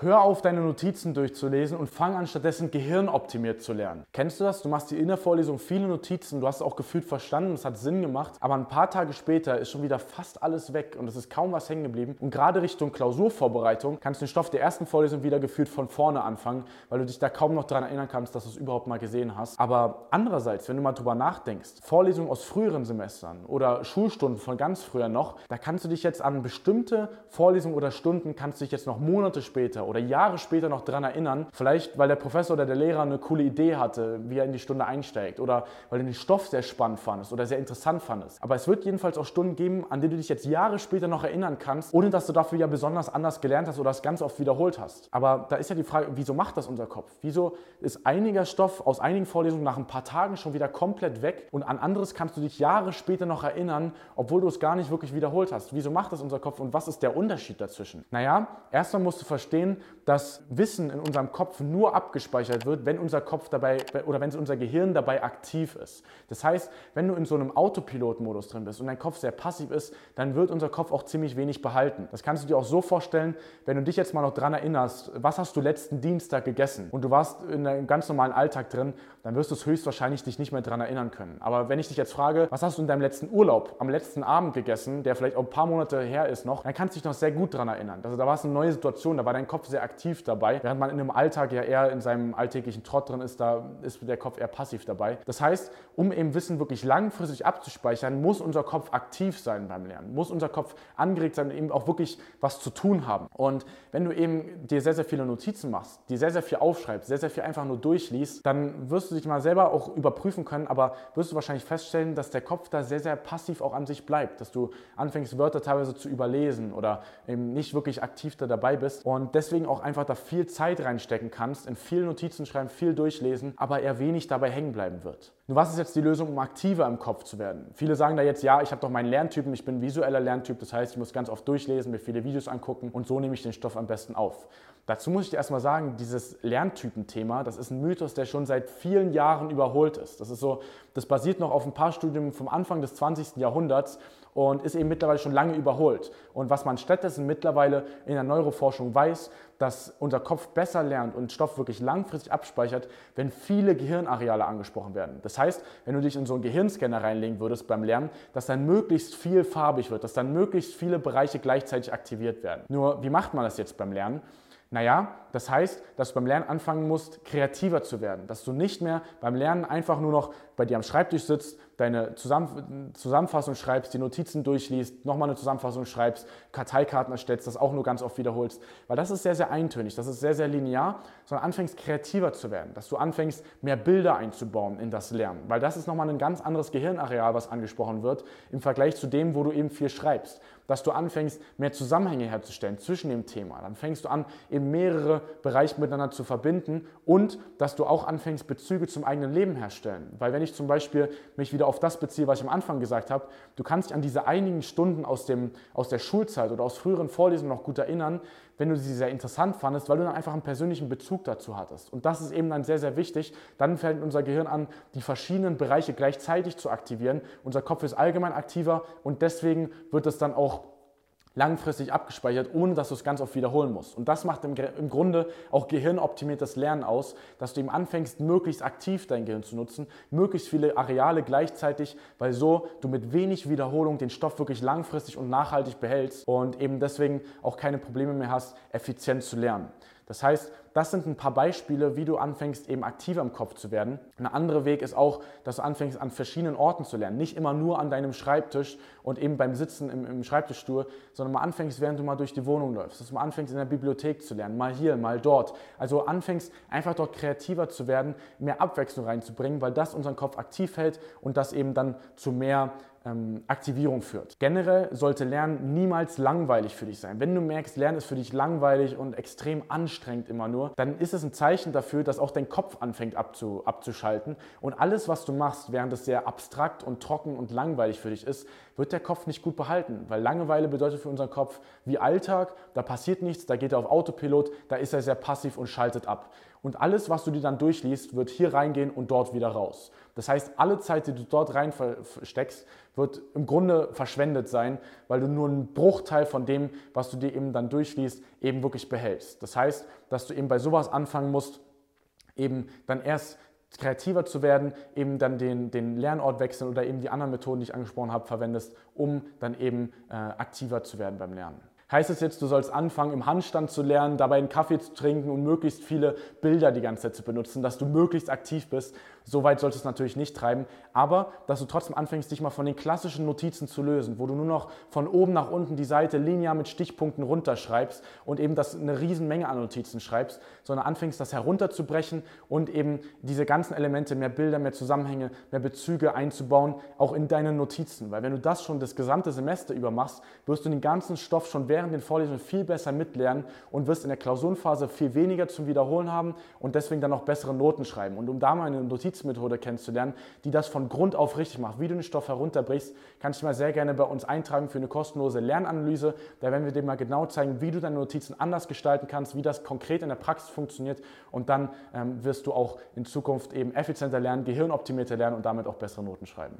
Hör auf, deine Notizen durchzulesen und fang an stattdessen gehirnoptimiert zu lernen. Kennst du das? Du machst die in der Vorlesung viele Notizen, du hast auch gefühlt verstanden, es hat Sinn gemacht, aber ein paar Tage später ist schon wieder fast alles weg und es ist kaum was hängen geblieben. Und gerade Richtung Klausurvorbereitung kannst du den Stoff der ersten Vorlesung wieder gefühlt von vorne anfangen, weil du dich da kaum noch daran erinnern kannst, dass du es überhaupt mal gesehen hast. Aber andererseits, wenn du mal drüber nachdenkst, Vorlesungen aus früheren Semestern oder Schulstunden von ganz früher noch, da kannst du dich jetzt an bestimmte Vorlesungen oder Stunden, kannst du dich jetzt noch Monate später oder Jahre später noch daran erinnern. Vielleicht, weil der Professor oder der Lehrer eine coole Idee hatte, wie er in die Stunde einsteigt oder weil du den Stoff sehr spannend fandest oder sehr interessant fandest. Aber es wird jedenfalls auch Stunden geben, an die du dich jetzt Jahre später noch erinnern kannst, ohne dass du dafür ja besonders anders gelernt hast oder es ganz oft wiederholt hast. Aber da ist ja die Frage, wieso macht das unser Kopf? Wieso ist einiger Stoff aus einigen Vorlesungen nach ein paar Tagen schon wieder komplett weg und an anderes kannst du dich Jahre später noch erinnern, obwohl du es gar nicht wirklich wiederholt hast? Wieso macht das unser Kopf und was ist der Unterschied dazwischen? Naja, erstmal musst du verstehen, dass Wissen in unserem Kopf nur abgespeichert wird, wenn unser Kopf dabei oder wenn unser Gehirn dabei aktiv ist. Das heißt, wenn du in so einem Autopilot-Modus drin bist und dein Kopf sehr passiv ist, dann wird unser Kopf auch ziemlich wenig behalten. Das kannst du dir auch so vorstellen, wenn du dich jetzt mal noch daran erinnerst, was hast du letzten Dienstag gegessen und du warst in einem ganz normalen Alltag drin, dann wirst du es höchstwahrscheinlich dich nicht mehr daran erinnern können. Aber wenn ich dich jetzt frage, was hast du in deinem letzten Urlaub am letzten Abend gegessen, der vielleicht auch ein paar Monate her ist noch, dann kannst du dich noch sehr gut daran erinnern. Also da war es eine neue Situation, da war dein Kopf sehr aktiv dabei, während man in einem Alltag ja eher in seinem alltäglichen Trott drin ist, da ist der Kopf eher passiv dabei. Das heißt, um eben Wissen wirklich langfristig abzuspeichern, muss unser Kopf aktiv sein beim Lernen, muss unser Kopf angeregt sein und eben auch wirklich was zu tun haben. Und wenn du eben dir sehr, sehr viele Notizen machst, dir sehr, sehr viel aufschreibst, sehr, sehr viel einfach nur durchliest, dann wirst du dich mal selber auch überprüfen können, aber wirst du wahrscheinlich feststellen, dass der Kopf da sehr, sehr passiv auch an sich bleibt, dass du anfängst, Wörter teilweise zu überlesen oder eben nicht wirklich aktiv da dabei bist und deswegen auch einfach da viel Zeit reinstecken kannst, in viel Notizen schreiben, viel durchlesen, aber eher wenig dabei hängen bleiben wird. Nur was ist jetzt die Lösung, um aktiver im Kopf zu werden? Viele sagen da jetzt, ja, ich habe doch meinen Lerntypen, ich bin visueller Lerntyp, das heißt, ich muss ganz oft durchlesen, mir viele Videos angucken und so nehme ich den Stoff am besten auf. Dazu muss ich dir erstmal sagen, dieses Lerntypenthema, das ist ein Mythos, der schon seit vielen Jahren überholt ist. Das ist so, das basiert noch auf ein paar Studien vom Anfang des 20. Jahrhunderts und ist eben mittlerweile schon lange überholt. Und was man stattdessen mittlerweile in der Neuroforschung weiß, dass unser Kopf besser lernt und Stoff wirklich langfristig abspeichert, wenn viele Gehirnareale angesprochen werden. Das heißt, wenn du dich in so einen Gehirnscanner reinlegen würdest beim Lernen, dass dann möglichst viel farbig wird, dass dann möglichst viele Bereiche gleichzeitig aktiviert werden. Nur, wie macht man das jetzt beim Lernen? Naja, das heißt, dass du beim Lernen anfangen musst, kreativer zu werden. Dass du nicht mehr beim Lernen einfach nur noch bei dir am Schreibtisch sitzt, deine Zusammenfassung schreibst, die Notizen durchliest, nochmal eine Zusammenfassung schreibst, Karteikarten erstellst, das auch nur ganz oft wiederholst. Weil das ist sehr, sehr eintönig, das ist sehr, sehr linear, sondern anfängst kreativer zu werden. Dass du anfängst, mehr Bilder einzubauen in das Lernen. Weil das ist nochmal ein ganz anderes Gehirnareal, was angesprochen wird, im Vergleich zu dem, wo du eben viel schreibst. Dass du anfängst, mehr Zusammenhänge herzustellen zwischen dem Thema. Dann fängst du an, eben mehrere Bereiche miteinander zu verbinden und dass du auch anfängst, Bezüge zum eigenen Leben herstellen. Weil wenn ich zum Beispiel mich wieder auf das beziehe, was ich am Anfang gesagt habe, du kannst dich an diese einigen Stunden aus, dem, aus der Schulzeit oder aus früheren Vorlesungen noch gut erinnern, wenn du sie sehr interessant fandest, weil du dann einfach einen persönlichen Bezug dazu hattest. Und das ist eben dann sehr, sehr wichtig. Dann fällt unser Gehirn an, die verschiedenen Bereiche gleichzeitig zu aktivieren. Unser Kopf ist allgemein aktiver und deswegen wird es dann auch langfristig abgespeichert, ohne dass du es ganz oft wiederholen musst. Und das macht im, im Grunde auch gehirnoptimiertes Lernen aus, dass du eben anfängst, möglichst aktiv dein Gehirn zu nutzen, möglichst viele Areale gleichzeitig, weil so du mit wenig Wiederholung den Stoff wirklich langfristig und nachhaltig behältst und eben deswegen auch keine Probleme mehr hast, effizient zu lernen. Das heißt, das sind ein paar Beispiele, wie du anfängst, eben aktiver im Kopf zu werden. Ein anderer Weg ist auch, dass du anfängst, an verschiedenen Orten zu lernen. Nicht immer nur an deinem Schreibtisch und eben beim Sitzen im, im Schreibtischstuhl, sondern mal anfängst, während du mal durch die Wohnung läufst. Dass du mal anfängst, in der Bibliothek zu lernen. Mal hier, mal dort. Also anfängst, einfach dort kreativer zu werden, mehr Abwechslung reinzubringen, weil das unseren Kopf aktiv hält und das eben dann zu mehr ähm, Aktivierung führt. Generell sollte Lernen niemals langweilig für dich sein. Wenn du merkst, Lernen ist für dich langweilig und extrem anstrengend immer nur, dann ist es ein Zeichen dafür, dass auch dein Kopf anfängt abzu, abzuschalten und alles, was du machst, während es sehr abstrakt und trocken und langweilig für dich ist, wird der Kopf nicht gut behalten, weil Langeweile bedeutet für unseren Kopf wie Alltag, da passiert nichts, da geht er auf Autopilot, da ist er sehr passiv und schaltet ab. Und alles, was du dir dann durchliest, wird hier reingehen und dort wieder raus. Das heißt, alle Zeit, die du dort reinsteckst, wird im Grunde verschwendet sein, weil du nur einen Bruchteil von dem, was du dir eben dann durchliest, eben wirklich behältst. Das heißt, dass du eben bei sowas anfangen musst, eben dann erst kreativer zu werden, eben dann den, den Lernort wechseln oder eben die anderen Methoden, die ich angesprochen habe, verwendest, um dann eben äh, aktiver zu werden beim Lernen. Heißt es jetzt, du sollst anfangen, im Handstand zu lernen, dabei einen Kaffee zu trinken und möglichst viele Bilder die ganze Zeit zu benutzen, dass du möglichst aktiv bist? So weit solltest du es natürlich nicht treiben, aber dass du trotzdem anfängst, dich mal von den klassischen Notizen zu lösen, wo du nur noch von oben nach unten die Seite linear mit Stichpunkten runterschreibst und eben das eine riesen Menge an Notizen schreibst, sondern anfängst, das herunterzubrechen und eben diese ganzen Elemente, mehr Bilder, mehr Zusammenhänge, mehr Bezüge einzubauen, auch in deine Notizen. Weil wenn du das schon das gesamte Semester über machst, wirst du den ganzen Stoff schon während den Vorlesungen viel besser mitlernen und wirst in der Klausurenphase viel weniger zum Wiederholen haben und deswegen dann auch bessere Noten schreiben. Und um da mal eine Notiz Notizmethode kennenzulernen, die das von Grund auf richtig macht. Wie du den Stoff herunterbrichst, kannst du mal sehr gerne bei uns eintragen für eine kostenlose Lernanalyse. Da werden wir dir mal genau zeigen, wie du deine Notizen anders gestalten kannst, wie das konkret in der Praxis funktioniert und dann ähm, wirst du auch in Zukunft eben effizienter lernen, gehirnoptimierter lernen und damit auch bessere Noten schreiben.